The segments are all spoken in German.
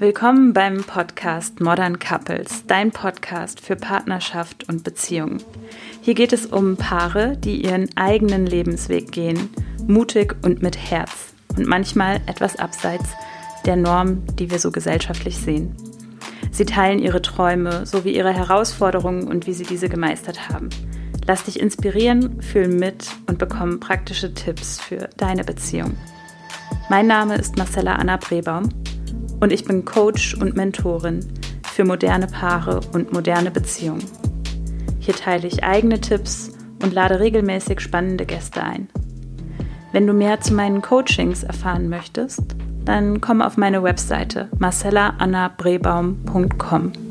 Willkommen beim Podcast Modern Couples, dein Podcast für Partnerschaft und Beziehung. Hier geht es um Paare, die ihren eigenen Lebensweg gehen, mutig und mit Herz und manchmal etwas abseits der Norm, die wir so gesellschaftlich sehen. Sie teilen ihre Träume sowie ihre Herausforderungen und wie sie diese gemeistert haben. Lass dich inspirieren, fühl mit und bekomme praktische Tipps für deine Beziehung. Mein Name ist Marcella Anna Brebaum und ich bin Coach und Mentorin für moderne Paare und moderne Beziehungen. Hier teile ich eigene Tipps und lade regelmäßig spannende Gäste ein. Wenn du mehr zu meinen Coachings erfahren möchtest, dann komm auf meine Webseite marcellaannabrebaum.com.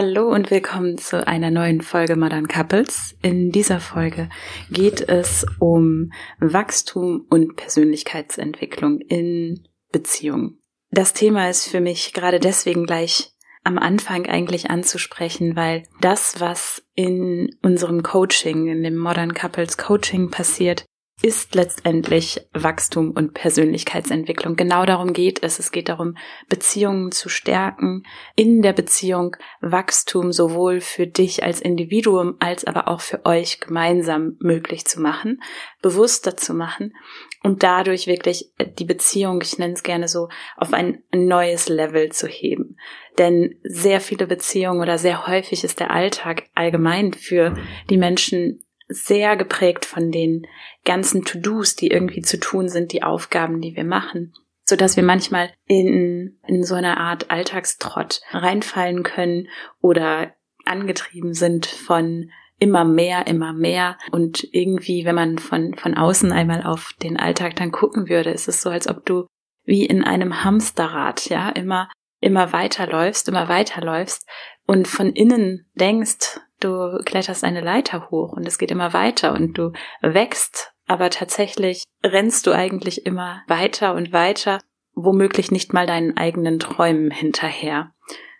Hallo und willkommen zu einer neuen Folge Modern Couples. In dieser Folge geht es um Wachstum und Persönlichkeitsentwicklung in Beziehungen. Das Thema ist für mich gerade deswegen gleich am Anfang eigentlich anzusprechen, weil das, was in unserem Coaching, in dem Modern Couples Coaching passiert, ist letztendlich Wachstum und Persönlichkeitsentwicklung. Genau darum geht es. Es geht darum, Beziehungen zu stärken, in der Beziehung Wachstum sowohl für dich als Individuum als aber auch für euch gemeinsam möglich zu machen, bewusster zu machen und dadurch wirklich die Beziehung, ich nenne es gerne so, auf ein neues Level zu heben. Denn sehr viele Beziehungen oder sehr häufig ist der Alltag allgemein für die Menschen sehr geprägt von den ganzen To-Dos, die irgendwie zu tun sind, die Aufgaben, die wir machen, so dass wir manchmal in, in so eine Art Alltagstrott reinfallen können oder angetrieben sind von immer mehr, immer mehr. Und irgendwie, wenn man von, von außen einmal auf den Alltag dann gucken würde, ist es so, als ob du wie in einem Hamsterrad, ja, immer, immer weiterläufst, immer weiterläufst und von innen denkst, du kletterst eine Leiter hoch und es geht immer weiter und du wächst, aber tatsächlich rennst du eigentlich immer weiter und weiter, womöglich nicht mal deinen eigenen Träumen hinterher,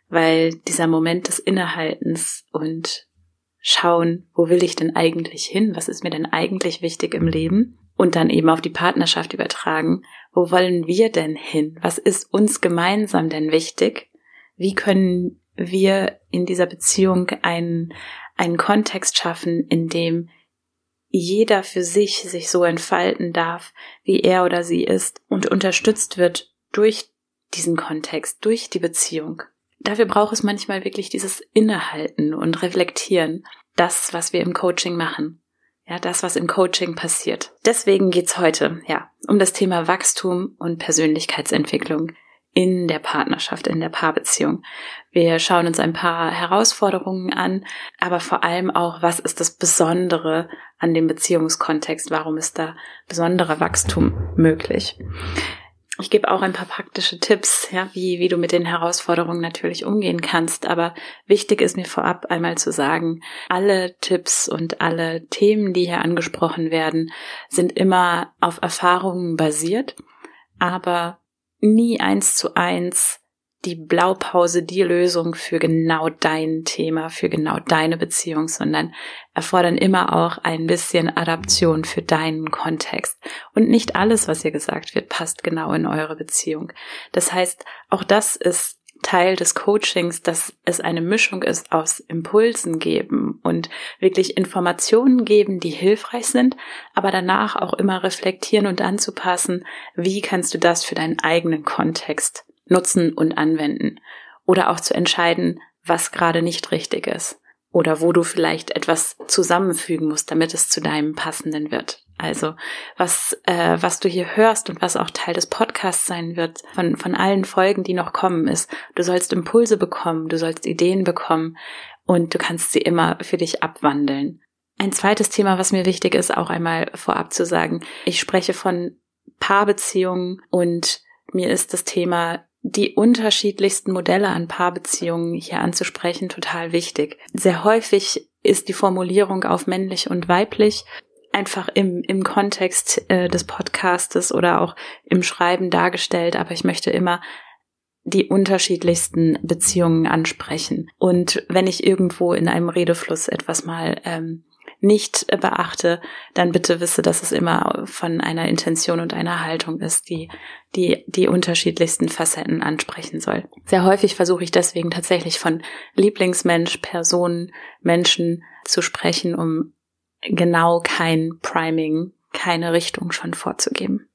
weil dieser Moment des Innehaltens und schauen, wo will ich denn eigentlich hin, was ist mir denn eigentlich wichtig im Leben? Und dann eben auf die Partnerschaft übertragen, wo wollen wir denn hin, was ist uns gemeinsam denn wichtig, wie können wir in dieser Beziehung einen, einen Kontext schaffen, in dem jeder für sich sich so entfalten darf, wie er oder sie ist und unterstützt wird durch diesen Kontext, durch die Beziehung. Dafür braucht es manchmal wirklich dieses Innehalten und Reflektieren, das, was wir im Coaching machen. Ja, das, was im Coaching passiert. Deswegen geht's heute, ja, um das Thema Wachstum und Persönlichkeitsentwicklung in der Partnerschaft, in der Paarbeziehung. Wir schauen uns ein paar Herausforderungen an, aber vor allem auch, was ist das Besondere an dem Beziehungskontext? Warum ist da besonderer Wachstum möglich? Ich gebe auch ein paar praktische Tipps, ja, wie, wie du mit den Herausforderungen natürlich umgehen kannst. Aber wichtig ist mir vorab einmal zu sagen, alle Tipps und alle Themen, die hier angesprochen werden, sind immer auf Erfahrungen basiert. Aber nie eins zu eins die Blaupause, die Lösung für genau dein Thema, für genau deine Beziehung, sondern erfordern immer auch ein bisschen Adaption für deinen Kontext. Und nicht alles, was hier gesagt wird, passt genau in eure Beziehung. Das heißt, auch das ist Teil des Coachings, dass es eine Mischung ist aus Impulsen geben und wirklich Informationen geben, die hilfreich sind, aber danach auch immer reflektieren und anzupassen, wie kannst du das für deinen eigenen Kontext nutzen und anwenden oder auch zu entscheiden, was gerade nicht richtig ist oder wo du vielleicht etwas zusammenfügen musst, damit es zu deinem passenden wird. Also was, äh, was du hier hörst und was auch Teil des Podcasts sein wird, von, von allen Folgen, die noch kommen, ist, du sollst Impulse bekommen, du sollst Ideen bekommen und du kannst sie immer für dich abwandeln. Ein zweites Thema, was mir wichtig ist, auch einmal vorab zu sagen, ich spreche von Paarbeziehungen und mir ist das Thema die unterschiedlichsten Modelle an Paarbeziehungen hier anzusprechen total wichtig. Sehr häufig ist die Formulierung auf männlich und weiblich einfach im, im Kontext äh, des Podcastes oder auch im Schreiben dargestellt, aber ich möchte immer die unterschiedlichsten Beziehungen ansprechen. Und wenn ich irgendwo in einem Redefluss etwas mal ähm, nicht beachte, dann bitte wisse, dass es immer von einer Intention und einer Haltung ist, die die, die unterschiedlichsten Facetten ansprechen soll. Sehr häufig versuche ich deswegen tatsächlich von Lieblingsmensch, Personen, Menschen zu sprechen, um genau kein Priming, keine Richtung schon vorzugeben.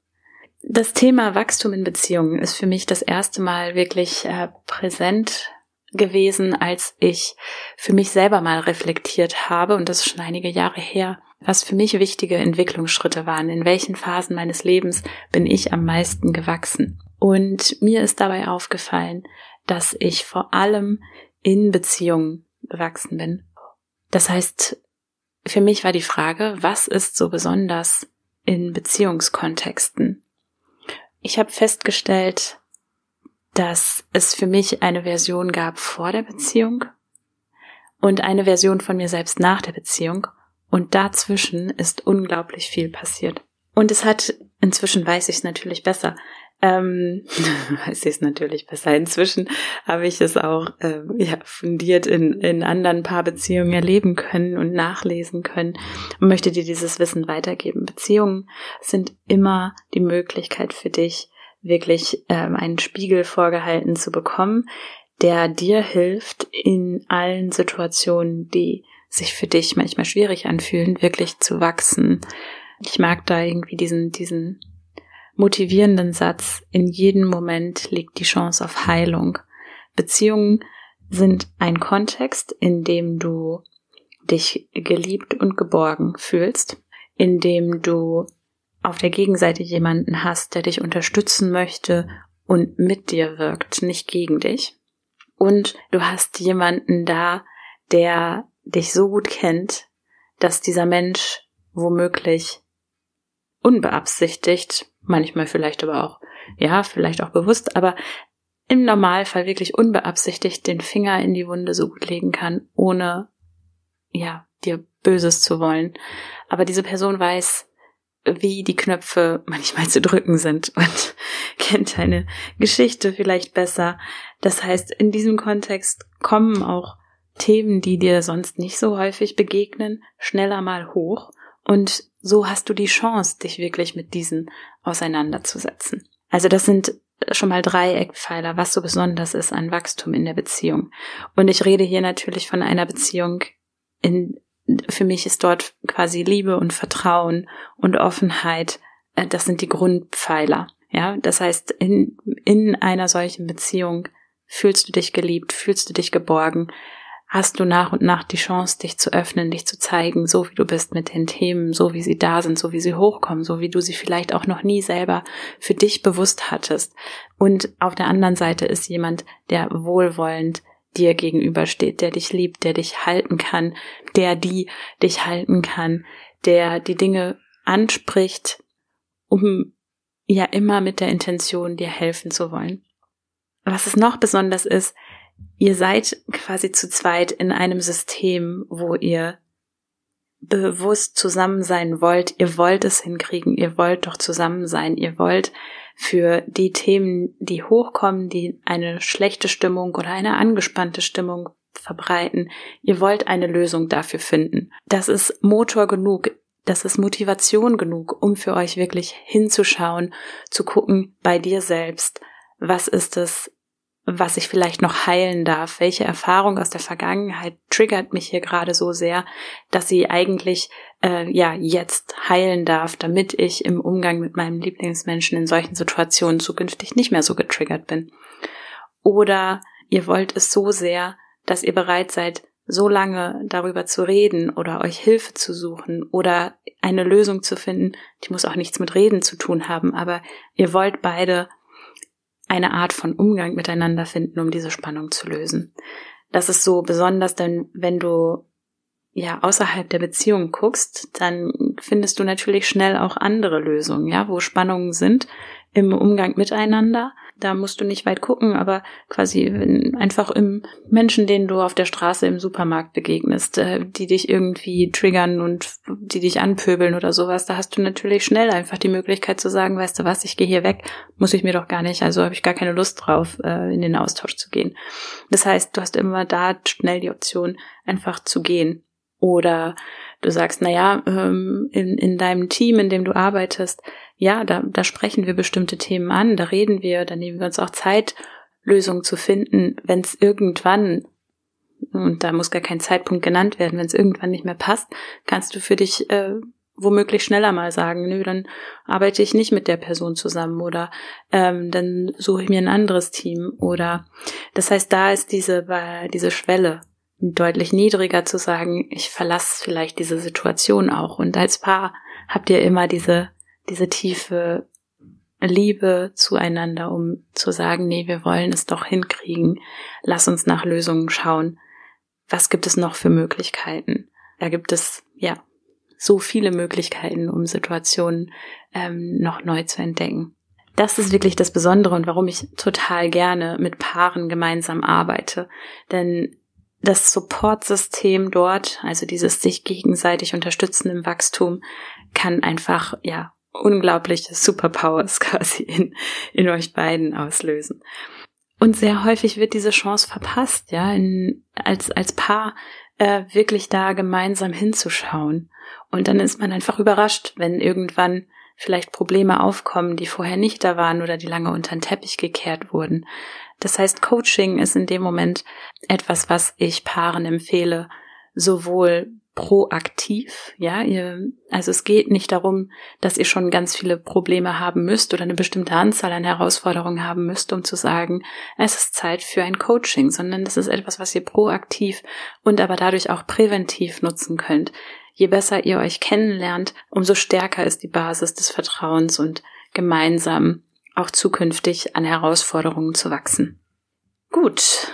Das Thema Wachstum in Beziehungen ist für mich das erste Mal wirklich äh, präsent gewesen, als ich für mich selber mal reflektiert habe, und das ist schon einige Jahre her, was für mich wichtige Entwicklungsschritte waren, in welchen Phasen meines Lebens bin ich am meisten gewachsen. Und mir ist dabei aufgefallen, dass ich vor allem in Beziehungen gewachsen bin. Das heißt, für mich war die Frage, was ist so besonders in Beziehungskontexten? Ich habe festgestellt, dass es für mich eine Version gab vor der Beziehung und eine Version von mir selbst nach der Beziehung und dazwischen ist unglaublich viel passiert. Und es hat, inzwischen weiß ich es natürlich besser, ähm, weiß ich es natürlich besser. Inzwischen habe ich es auch äh, ja, fundiert in, in anderen Paarbeziehungen erleben können und nachlesen können und möchte dir dieses Wissen weitergeben. Beziehungen sind immer die Möglichkeit für dich, wirklich ähm, einen Spiegel vorgehalten zu bekommen, der dir hilft, in allen Situationen, die sich für dich manchmal schwierig anfühlen, wirklich zu wachsen. Ich mag da irgendwie diesen, diesen motivierenden Satz, in jedem Moment liegt die Chance auf Heilung. Beziehungen sind ein Kontext, in dem du dich geliebt und geborgen fühlst, in dem du auf der Gegenseite jemanden hast, der dich unterstützen möchte und mit dir wirkt, nicht gegen dich. Und du hast jemanden da, der dich so gut kennt, dass dieser Mensch womöglich unbeabsichtigt, manchmal vielleicht aber auch, ja, vielleicht auch bewusst, aber im Normalfall wirklich unbeabsichtigt den Finger in die Wunde so gut legen kann, ohne, ja, dir Böses zu wollen. Aber diese Person weiß, wie die Knöpfe manchmal zu drücken sind und kennt deine Geschichte vielleicht besser. Das heißt, in diesem Kontext kommen auch Themen, die dir sonst nicht so häufig begegnen, schneller mal hoch und so hast du die Chance, dich wirklich mit diesen auseinanderzusetzen. Also das sind schon mal drei Eckpfeiler, was so besonders ist an Wachstum in der Beziehung. Und ich rede hier natürlich von einer Beziehung, in für mich ist dort quasi Liebe und Vertrauen und Offenheit, äh, das sind die Grundpfeiler. Ja, das heißt, in, in einer solchen Beziehung fühlst du dich geliebt, fühlst du dich geborgen, hast du nach und nach die Chance, dich zu öffnen, dich zu zeigen, so wie du bist mit den Themen, so wie sie da sind, so wie sie hochkommen, so wie du sie vielleicht auch noch nie selber für dich bewusst hattest. Und auf der anderen Seite ist jemand, der wohlwollend dir gegenübersteht, der dich liebt, der dich halten kann, der die dich halten kann, der die Dinge anspricht, um ja immer mit der Intention, dir helfen zu wollen. Was es noch besonders ist, ihr seid quasi zu zweit in einem System, wo ihr bewusst zusammen sein wollt, ihr wollt es hinkriegen, ihr wollt doch zusammen sein, ihr wollt für die Themen, die hochkommen, die eine schlechte Stimmung oder eine angespannte Stimmung verbreiten. Ihr wollt eine Lösung dafür finden. Das ist Motor genug. Das ist Motivation genug, um für euch wirklich hinzuschauen, zu gucken bei dir selbst, was ist es, was ich vielleicht noch heilen darf, welche Erfahrung aus der Vergangenheit triggert mich hier gerade so sehr, dass sie eigentlich äh, ja jetzt heilen darf, damit ich im Umgang mit meinem Lieblingsmenschen in solchen Situationen zukünftig nicht mehr so getriggert bin. Oder ihr wollt es so sehr, dass ihr bereit seid, so lange darüber zu reden oder euch Hilfe zu suchen oder eine Lösung zu finden, die muss auch nichts mit Reden zu tun haben, aber ihr wollt beide eine Art von Umgang miteinander finden, um diese Spannung zu lösen. Das ist so besonders, denn wenn du ja außerhalb der Beziehung guckst, dann findest du natürlich schnell auch andere Lösungen, ja, wo Spannungen sind im Umgang miteinander, da musst du nicht weit gucken, aber quasi einfach im Menschen, denen du auf der Straße im Supermarkt begegnest, äh, die dich irgendwie triggern und die dich anpöbeln oder sowas, da hast du natürlich schnell einfach die Möglichkeit zu sagen, weißt du was, ich gehe hier weg, muss ich mir doch gar nicht, also habe ich gar keine Lust drauf, äh, in den Austausch zu gehen. Das heißt, du hast immer da schnell die Option, einfach zu gehen. Oder Du sagst, na ja, ähm, in, in deinem Team, in dem du arbeitest, ja, da, da sprechen wir bestimmte Themen an, da reden wir, da nehmen wir uns auch Zeit, Lösungen zu finden, wenn es irgendwann und da muss gar kein Zeitpunkt genannt werden, wenn es irgendwann nicht mehr passt, kannst du für dich äh, womöglich schneller mal sagen, nö, dann arbeite ich nicht mit der Person zusammen oder ähm, dann suche ich mir ein anderes Team oder das heißt, da ist diese diese Schwelle deutlich niedriger zu sagen, ich verlasse vielleicht diese Situation auch. Und als Paar habt ihr immer diese diese tiefe Liebe zueinander, um zu sagen, nee, wir wollen es doch hinkriegen. Lass uns nach Lösungen schauen. Was gibt es noch für Möglichkeiten? Da gibt es, ja, so viele Möglichkeiten, um Situationen ähm, noch neu zu entdecken. Das ist wirklich das Besondere und warum ich total gerne mit Paaren gemeinsam arbeite. Denn das Supportsystem dort, also dieses sich gegenseitig unterstützen im Wachstum, kann einfach, ja, unglaubliche Superpowers quasi in, in euch beiden auslösen. Und sehr häufig wird diese Chance verpasst, ja, in, als, als Paar äh, wirklich da gemeinsam hinzuschauen. Und dann ist man einfach überrascht, wenn irgendwann vielleicht Probleme aufkommen, die vorher nicht da waren oder die lange unter den Teppich gekehrt wurden. Das heißt, Coaching ist in dem Moment etwas, was ich Paaren empfehle, sowohl proaktiv, ja, ihr, also es geht nicht darum, dass ihr schon ganz viele Probleme haben müsst oder eine bestimmte Anzahl an Herausforderungen haben müsst, um zu sagen, es ist Zeit für ein Coaching, sondern das ist etwas, was ihr proaktiv und aber dadurch auch präventiv nutzen könnt. Je besser ihr euch kennenlernt, umso stärker ist die Basis des Vertrauens und gemeinsam auch zukünftig an Herausforderungen zu wachsen. Gut.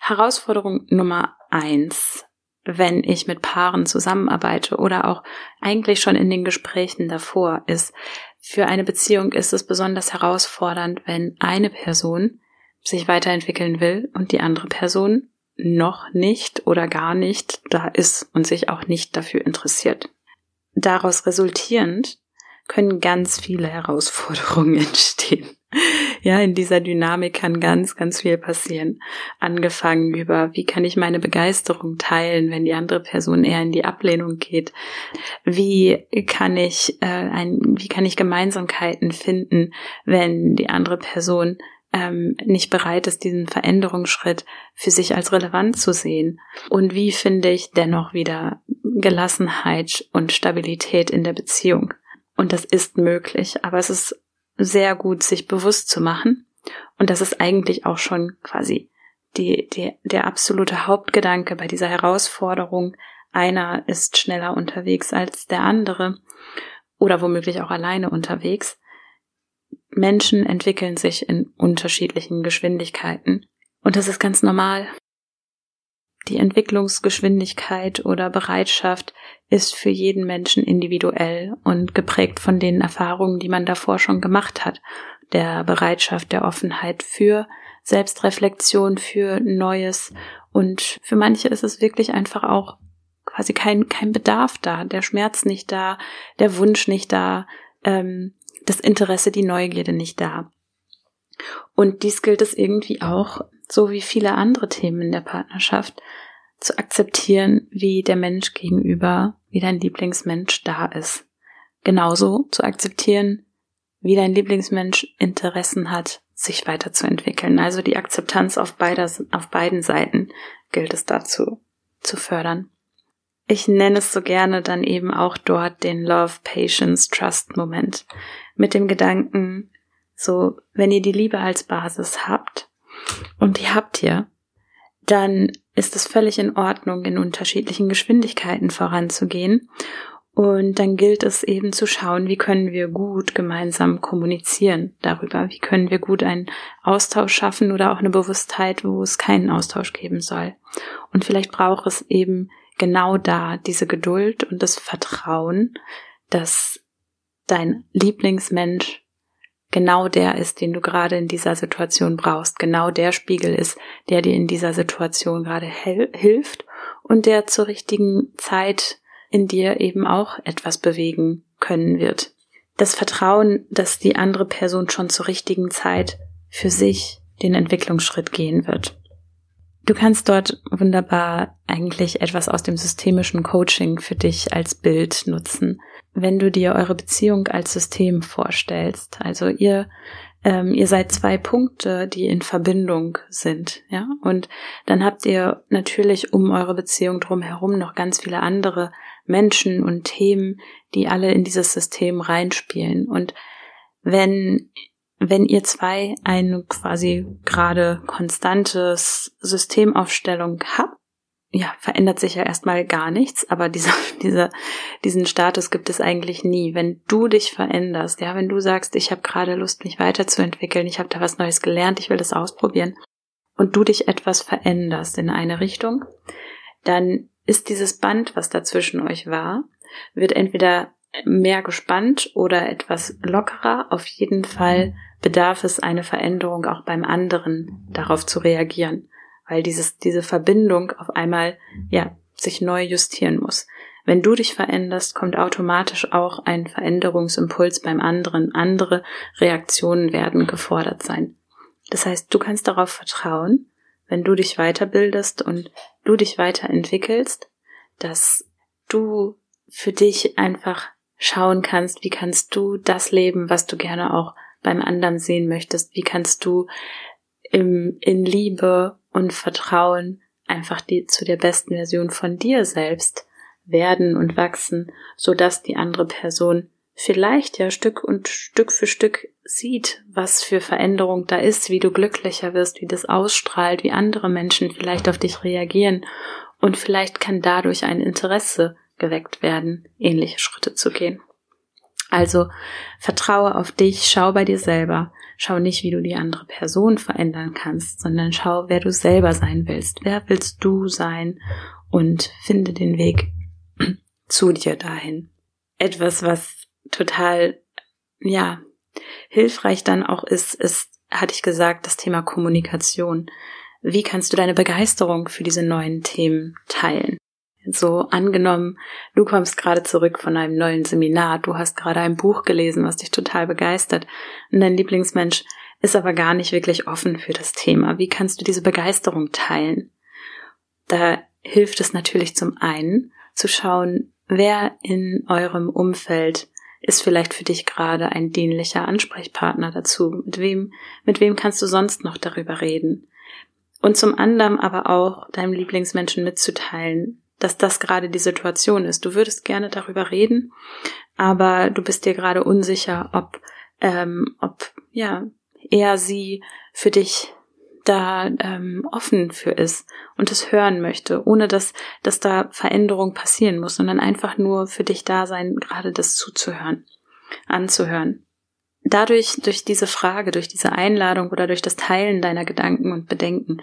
Herausforderung Nummer eins, wenn ich mit Paaren zusammenarbeite oder auch eigentlich schon in den Gesprächen davor, ist, für eine Beziehung ist es besonders herausfordernd, wenn eine Person sich weiterentwickeln will und die andere Person noch nicht oder gar nicht da ist und sich auch nicht dafür interessiert. Daraus resultierend können ganz viele Herausforderungen entstehen. Ja, in dieser Dynamik kann ganz, ganz viel passieren. Angefangen über, wie kann ich meine Begeisterung teilen, wenn die andere Person eher in die Ablehnung geht? Wie kann ich äh, ein, wie kann ich Gemeinsamkeiten finden, wenn die andere Person ähm, nicht bereit ist, diesen Veränderungsschritt für sich als relevant zu sehen? Und wie finde ich dennoch wieder Gelassenheit und Stabilität in der Beziehung? Und das ist möglich, aber es ist sehr gut, sich bewusst zu machen. Und das ist eigentlich auch schon quasi die, die, der absolute Hauptgedanke bei dieser Herausforderung. Einer ist schneller unterwegs als der andere oder womöglich auch alleine unterwegs. Menschen entwickeln sich in unterschiedlichen Geschwindigkeiten. Und das ist ganz normal. Die Entwicklungsgeschwindigkeit oder Bereitschaft ist für jeden Menschen individuell und geprägt von den Erfahrungen, die man davor schon gemacht hat, der Bereitschaft, der Offenheit für Selbstreflexion, für Neues. Und für manche ist es wirklich einfach auch quasi kein, kein Bedarf da, der Schmerz nicht da, der Wunsch nicht da, ähm, das Interesse, die Neugierde nicht da. Und dies gilt es irgendwie auch, so wie viele andere Themen in der Partnerschaft, zu akzeptieren, wie der Mensch gegenüber, wie dein Lieblingsmensch da ist. Genauso zu akzeptieren, wie dein Lieblingsmensch Interessen hat, sich weiterzuentwickeln. Also die Akzeptanz auf, beider, auf beiden Seiten gilt es dazu zu fördern. Ich nenne es so gerne dann eben auch dort den Love, Patience, Trust Moment. Mit dem Gedanken, so, wenn ihr die Liebe als Basis habt, und die habt ihr, dann ist es völlig in Ordnung, in unterschiedlichen Geschwindigkeiten voranzugehen. Und dann gilt es eben zu schauen, wie können wir gut gemeinsam kommunizieren darüber, wie können wir gut einen Austausch schaffen oder auch eine Bewusstheit, wo es keinen Austausch geben soll. Und vielleicht braucht es eben genau da diese Geduld und das Vertrauen, dass dein Lieblingsmensch genau der ist, den du gerade in dieser Situation brauchst, genau der Spiegel ist, der dir in dieser Situation gerade hilft und der zur richtigen Zeit in dir eben auch etwas bewegen können wird. Das Vertrauen, dass die andere Person schon zur richtigen Zeit für sich den Entwicklungsschritt gehen wird. Du kannst dort wunderbar eigentlich etwas aus dem systemischen Coaching für dich als Bild nutzen. Wenn du dir eure Beziehung als System vorstellst, also ihr ähm, ihr seid zwei Punkte, die in Verbindung sind, ja, und dann habt ihr natürlich um eure Beziehung drumherum noch ganz viele andere Menschen und Themen, die alle in dieses System reinspielen. Und wenn wenn ihr zwei eine quasi gerade konstantes Systemaufstellung habt, ja, verändert sich ja erstmal gar nichts, aber dieser, dieser, diesen Status gibt es eigentlich nie. Wenn du dich veränderst, ja, wenn du sagst, ich habe gerade Lust, mich weiterzuentwickeln, ich habe da was Neues gelernt, ich will das ausprobieren, und du dich etwas veränderst in eine Richtung, dann ist dieses Band, was dazwischen euch war, wird entweder mehr gespannt oder etwas lockerer. Auf jeden Fall bedarf es eine Veränderung auch beim anderen, darauf zu reagieren, weil dieses, diese Verbindung auf einmal, ja, sich neu justieren muss. Wenn du dich veränderst, kommt automatisch auch ein Veränderungsimpuls beim anderen. Andere Reaktionen werden gefordert sein. Das heißt, du kannst darauf vertrauen, wenn du dich weiterbildest und du dich weiterentwickelst, dass du für dich einfach schauen kannst, wie kannst du das leben, was du gerne auch beim anderen sehen möchtest, wie kannst du im, in Liebe und Vertrauen einfach die, zu der besten Version von dir selbst werden und wachsen, so dass die andere Person vielleicht ja Stück und Stück für Stück sieht, was für Veränderung da ist, wie du glücklicher wirst, wie das ausstrahlt, wie andere Menschen vielleicht auf dich reagieren und vielleicht kann dadurch ein Interesse geweckt werden, ähnliche Schritte zu gehen. Also vertraue auf dich, schau bei dir selber, schau nicht, wie du die andere Person verändern kannst, sondern schau, wer du selber sein willst, wer willst du sein und finde den Weg zu dir dahin. Etwas, was total, ja, hilfreich dann auch ist, ist, hatte ich gesagt, das Thema Kommunikation. Wie kannst du deine Begeisterung für diese neuen Themen teilen? So angenommen, du kommst gerade zurück von einem neuen Seminar, du hast gerade ein Buch gelesen, was dich total begeistert und dein Lieblingsmensch ist aber gar nicht wirklich offen für das Thema. Wie kannst du diese Begeisterung teilen? Da hilft es natürlich zum einen zu schauen, wer in eurem Umfeld ist vielleicht für dich gerade ein dienlicher Ansprechpartner dazu. Mit wem, mit wem kannst du sonst noch darüber reden? Und zum anderen aber auch deinem Lieblingsmenschen mitzuteilen, dass das gerade die Situation ist. Du würdest gerne darüber reden, aber du bist dir gerade unsicher, ob, ähm, ob ja er sie für dich da ähm, offen für ist und es hören möchte, ohne dass, dass da Veränderung passieren muss, sondern einfach nur für dich da sein, gerade das zuzuhören, anzuhören. Dadurch, durch diese Frage, durch diese Einladung oder durch das Teilen deiner Gedanken und Bedenken,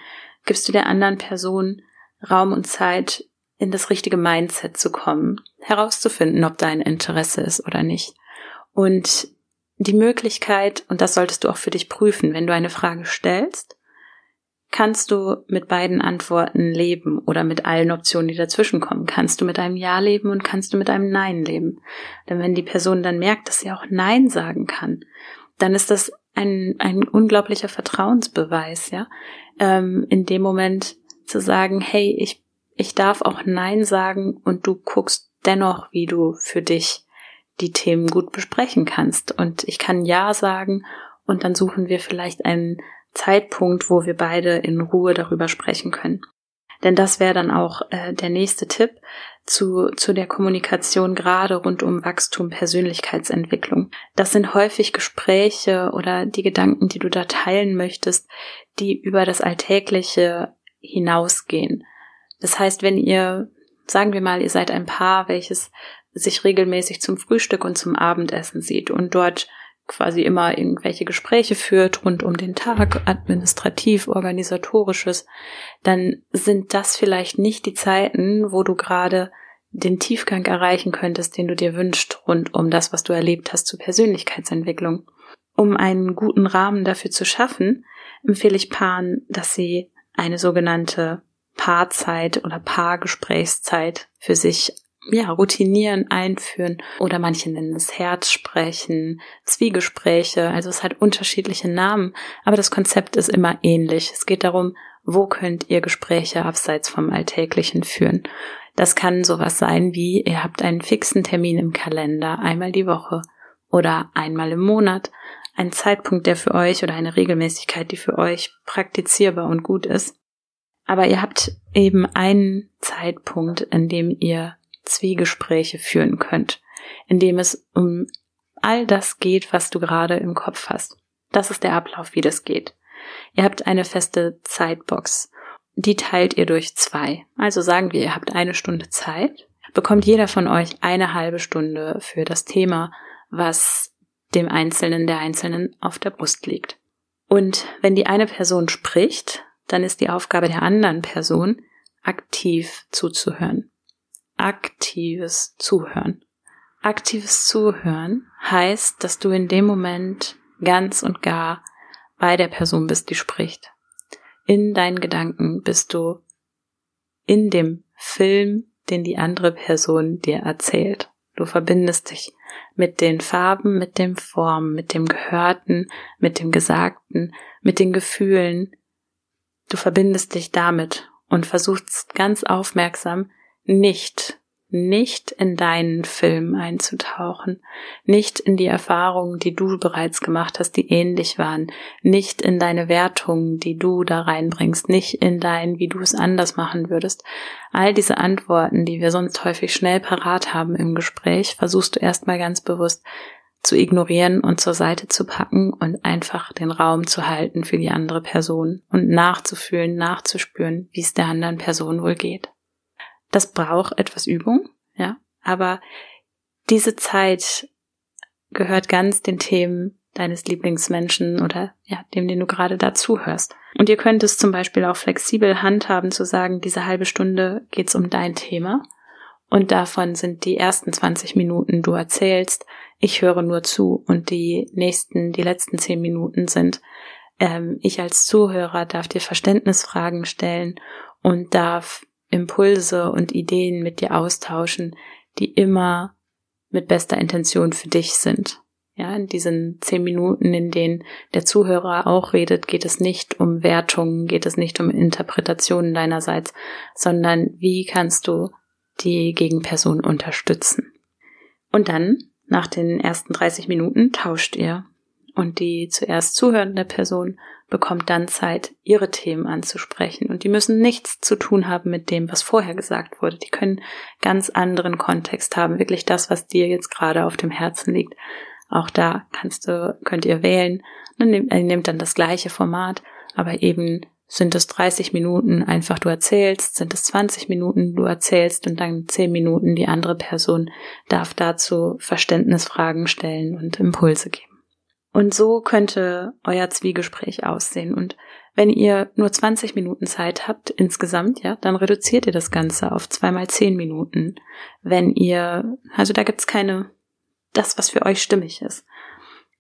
gibst du der anderen Person Raum und Zeit, in das richtige Mindset zu kommen, herauszufinden, ob dein Interesse ist oder nicht. Und die Möglichkeit, und das solltest du auch für dich prüfen, wenn du eine Frage stellst, kannst du mit beiden Antworten leben oder mit allen Optionen, die dazwischen kommen. Kannst du mit einem Ja leben und kannst du mit einem Nein leben. Denn wenn die Person dann merkt, dass sie auch Nein sagen kann, dann ist das ein, ein unglaublicher Vertrauensbeweis, ja. Ähm, in dem Moment zu sagen, hey, ich ich darf auch Nein sagen und du guckst dennoch, wie du für dich die Themen gut besprechen kannst. Und ich kann Ja sagen und dann suchen wir vielleicht einen Zeitpunkt, wo wir beide in Ruhe darüber sprechen können. Denn das wäre dann auch äh, der nächste Tipp zu, zu der Kommunikation gerade rund um Wachstum, Persönlichkeitsentwicklung. Das sind häufig Gespräche oder die Gedanken, die du da teilen möchtest, die über das Alltägliche hinausgehen. Das heißt, wenn ihr, sagen wir mal, ihr seid ein Paar, welches sich regelmäßig zum Frühstück und zum Abendessen sieht und dort quasi immer irgendwelche Gespräche führt rund um den Tag, administrativ, organisatorisches, dann sind das vielleicht nicht die Zeiten, wo du gerade den Tiefgang erreichen könntest, den du dir wünschst, rund um das, was du erlebt hast zur Persönlichkeitsentwicklung. Um einen guten Rahmen dafür zu schaffen, empfehle ich Paaren, dass sie eine sogenannte Paarzeit oder Paargesprächszeit für sich ja, routinieren, einführen oder manche nennen es Herzsprechen, Zwiegespräche, also es hat unterschiedliche Namen, aber das Konzept ist immer ähnlich. Es geht darum, Wo könnt ihr Gespräche abseits vom Alltäglichen führen? Das kann sowas sein wie, ihr habt einen fixen Termin im Kalender, einmal die Woche oder einmal im Monat, ein Zeitpunkt, der für euch oder eine Regelmäßigkeit, die für euch praktizierbar und gut ist. Aber ihr habt eben einen Zeitpunkt, in dem ihr Zwiegespräche führen könnt, in dem es um all das geht, was du gerade im Kopf hast. Das ist der Ablauf, wie das geht. Ihr habt eine feste Zeitbox. Die teilt ihr durch zwei. Also sagen wir, ihr habt eine Stunde Zeit, bekommt jeder von euch eine halbe Stunde für das Thema, was dem Einzelnen der Einzelnen auf der Brust liegt. Und wenn die eine Person spricht, dann ist die Aufgabe der anderen Person, aktiv zuzuhören. Aktives Zuhören. Aktives Zuhören heißt, dass du in dem Moment ganz und gar bei der Person bist, die spricht. In deinen Gedanken bist du in dem Film, den die andere Person dir erzählt. Du verbindest dich mit den Farben, mit den Formen, mit dem Gehörten, mit dem Gesagten, mit den Gefühlen. Du verbindest dich damit und versuchst ganz aufmerksam nicht nicht in deinen Film einzutauchen, nicht in die Erfahrungen, die du bereits gemacht hast, die ähnlich waren, nicht in deine Wertungen, die du da reinbringst, nicht in dein, wie du es anders machen würdest. All diese Antworten, die wir sonst häufig schnell parat haben im Gespräch, versuchst du erstmal ganz bewusst zu ignorieren und zur Seite zu packen und einfach den Raum zu halten für die andere Person und nachzufühlen, nachzuspüren, wie es der anderen Person wohl geht. Das braucht etwas Übung, ja, aber diese Zeit gehört ganz den Themen deines Lieblingsmenschen oder ja, dem, den du gerade dazuhörst. Und ihr könnt es zum Beispiel auch flexibel handhaben zu sagen, diese halbe Stunde geht's um dein Thema und davon sind die ersten 20 Minuten du erzählst, ich höre nur zu und die nächsten, die letzten 10 Minuten sind, ähm, ich als Zuhörer darf dir Verständnisfragen stellen und darf Impulse und Ideen mit dir austauschen, die immer mit bester Intention für dich sind. Ja, in diesen zehn Minuten, in denen der Zuhörer auch redet, geht es nicht um Wertungen, geht es nicht um Interpretationen deinerseits, sondern wie kannst du die Gegenperson unterstützen. Und dann, nach den ersten 30 Minuten, tauscht ihr und die zuerst zuhörende Person bekommt dann Zeit, ihre Themen anzusprechen. Und die müssen nichts zu tun haben mit dem, was vorher gesagt wurde. Die können ganz anderen Kontext haben. Wirklich das, was dir jetzt gerade auf dem Herzen liegt. Auch da kannst du, könnt ihr wählen. Dann nimmt, er nimmt dann das gleiche Format, aber eben sind es 30 Minuten einfach du erzählst, sind es 20 Minuten du erzählst und dann 10 Minuten die andere Person darf dazu Verständnisfragen stellen und Impulse geben. Und so könnte euer Zwiegespräch aussehen. Und wenn ihr nur 20 Minuten Zeit habt insgesamt, ja, dann reduziert ihr das Ganze auf zweimal 10 Minuten. Wenn ihr, also da gibt's keine, das, was für euch stimmig ist.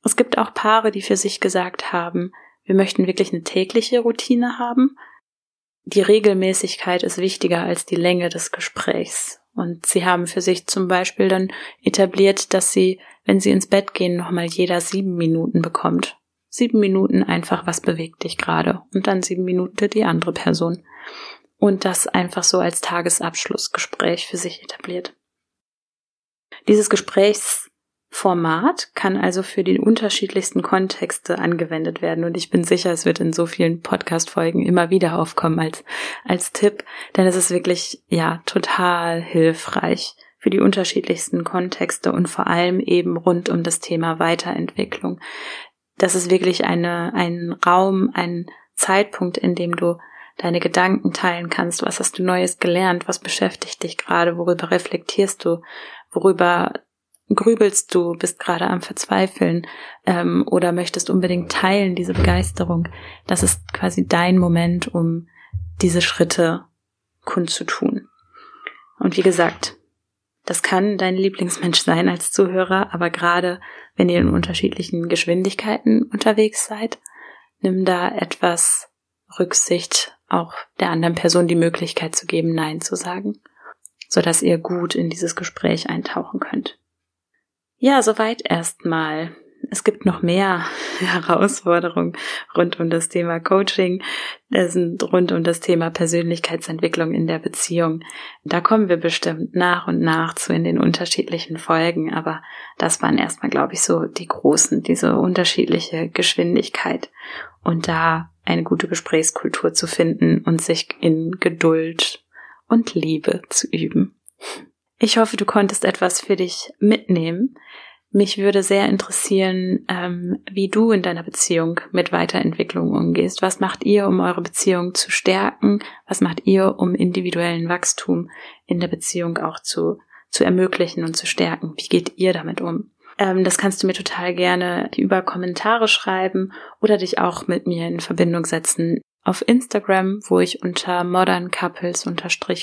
Es gibt auch Paare, die für sich gesagt haben, wir möchten wirklich eine tägliche Routine haben. Die Regelmäßigkeit ist wichtiger als die Länge des Gesprächs. Und sie haben für sich zum Beispiel dann etabliert, dass sie, wenn sie ins Bett gehen, nochmal jeder sieben Minuten bekommt. Sieben Minuten einfach, was bewegt dich gerade? Und dann sieben Minuten die andere Person. Und das einfach so als Tagesabschlussgespräch für sich etabliert. Dieses Gesprächs Format kann also für die unterschiedlichsten Kontexte angewendet werden und ich bin sicher, es wird in so vielen Podcast-Folgen immer wieder aufkommen als, als Tipp, denn es ist wirklich, ja, total hilfreich für die unterschiedlichsten Kontexte und vor allem eben rund um das Thema Weiterentwicklung. Das ist wirklich eine, ein Raum, ein Zeitpunkt, in dem du deine Gedanken teilen kannst. Was hast du Neues gelernt? Was beschäftigt dich gerade? Worüber reflektierst du? Worüber grübelst du, bist gerade am Verzweifeln ähm, oder möchtest unbedingt teilen, diese Begeisterung, das ist quasi dein Moment, um diese Schritte kundzutun. Und wie gesagt, das kann dein Lieblingsmensch sein als Zuhörer, aber gerade wenn ihr in unterschiedlichen Geschwindigkeiten unterwegs seid, nimm da etwas Rücksicht, auch der anderen Person die Möglichkeit zu geben, Nein zu sagen, so dass ihr gut in dieses Gespräch eintauchen könnt. Ja, soweit erstmal es gibt noch mehr Herausforderungen rund um das Thema Coaching, das sind rund um das Thema Persönlichkeitsentwicklung in der Beziehung. Da kommen wir bestimmt nach und nach zu in den unterschiedlichen Folgen, aber das waren erstmal, glaube ich, so die großen, diese unterschiedliche Geschwindigkeit und da eine gute Gesprächskultur zu finden und sich in Geduld und Liebe zu üben. Ich hoffe, du konntest etwas für dich mitnehmen. Mich würde sehr interessieren, ähm, wie du in deiner Beziehung mit Weiterentwicklung umgehst. Was macht ihr, um eure Beziehung zu stärken? Was macht ihr, um individuellen Wachstum in der Beziehung auch zu, zu ermöglichen und zu stärken? Wie geht ihr damit um? Ähm, das kannst du mir total gerne über Kommentare schreiben oder dich auch mit mir in Verbindung setzen auf Instagram, wo ich unter Modern Couples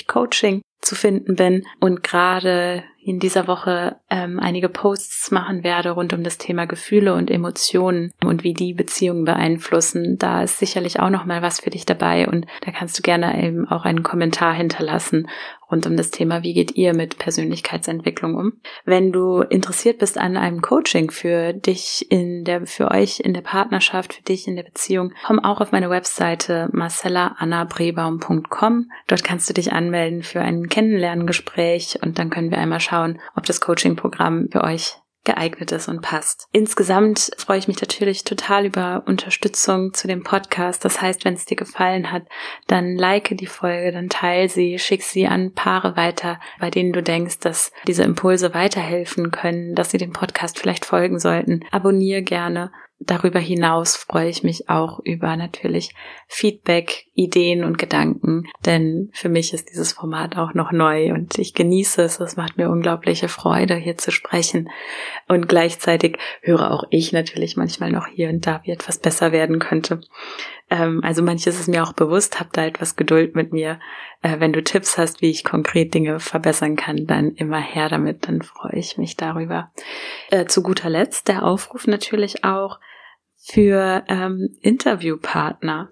Coaching zu finden bin und gerade in dieser Woche ähm, einige Posts machen werde rund um das Thema Gefühle und Emotionen und wie die Beziehungen beeinflussen. Da ist sicherlich auch noch mal was für dich dabei und da kannst du gerne eben auch einen Kommentar hinterlassen rund um das Thema, wie geht ihr mit Persönlichkeitsentwicklung um? Wenn du interessiert bist an einem Coaching für dich in der, für euch in der Partnerschaft, für dich in der Beziehung, komm auch auf meine Webseite marcellaannabrebaum.com. Dort kannst du dich anmelden für ein Kennenlerngespräch und dann können wir einmal schauen, ob das Coaching-Programm für euch geeignet ist und passt. Insgesamt freue ich mich natürlich total über Unterstützung zu dem Podcast. Das heißt, wenn es dir gefallen hat, dann like die Folge, dann teile sie, schick sie an Paare weiter, bei denen du denkst, dass diese Impulse weiterhelfen können, dass sie dem Podcast vielleicht folgen sollten. Abonnier gerne darüber hinaus freue ich mich auch über natürlich Feedback, Ideen und Gedanken, denn für mich ist dieses Format auch noch neu und ich genieße es. Es macht mir unglaubliche Freude, hier zu sprechen. Und gleichzeitig höre auch ich natürlich manchmal noch hier und da, wie etwas besser werden könnte. Ähm, also manches ist mir auch bewusst, hab da etwas Geduld mit mir. Äh, wenn du Tipps hast, wie ich konkret Dinge verbessern kann, dann immer her damit, dann freue ich mich darüber. Äh, zu guter Letzt der Aufruf natürlich auch, für ähm, Interviewpartner.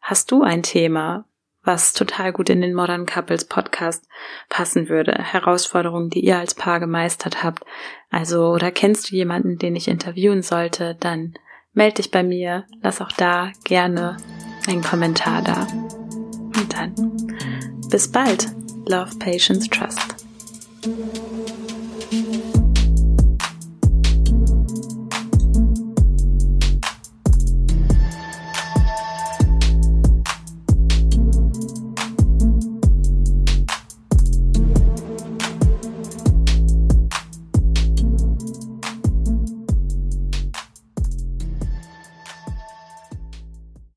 Hast du ein Thema, was total gut in den Modern Couples Podcast passen würde? Herausforderungen, die ihr als Paar gemeistert habt? Also, oder kennst du jemanden, den ich interviewen sollte? Dann melde dich bei mir. Lass auch da gerne einen Kommentar da. Und dann bis bald. Love, Patience, Trust.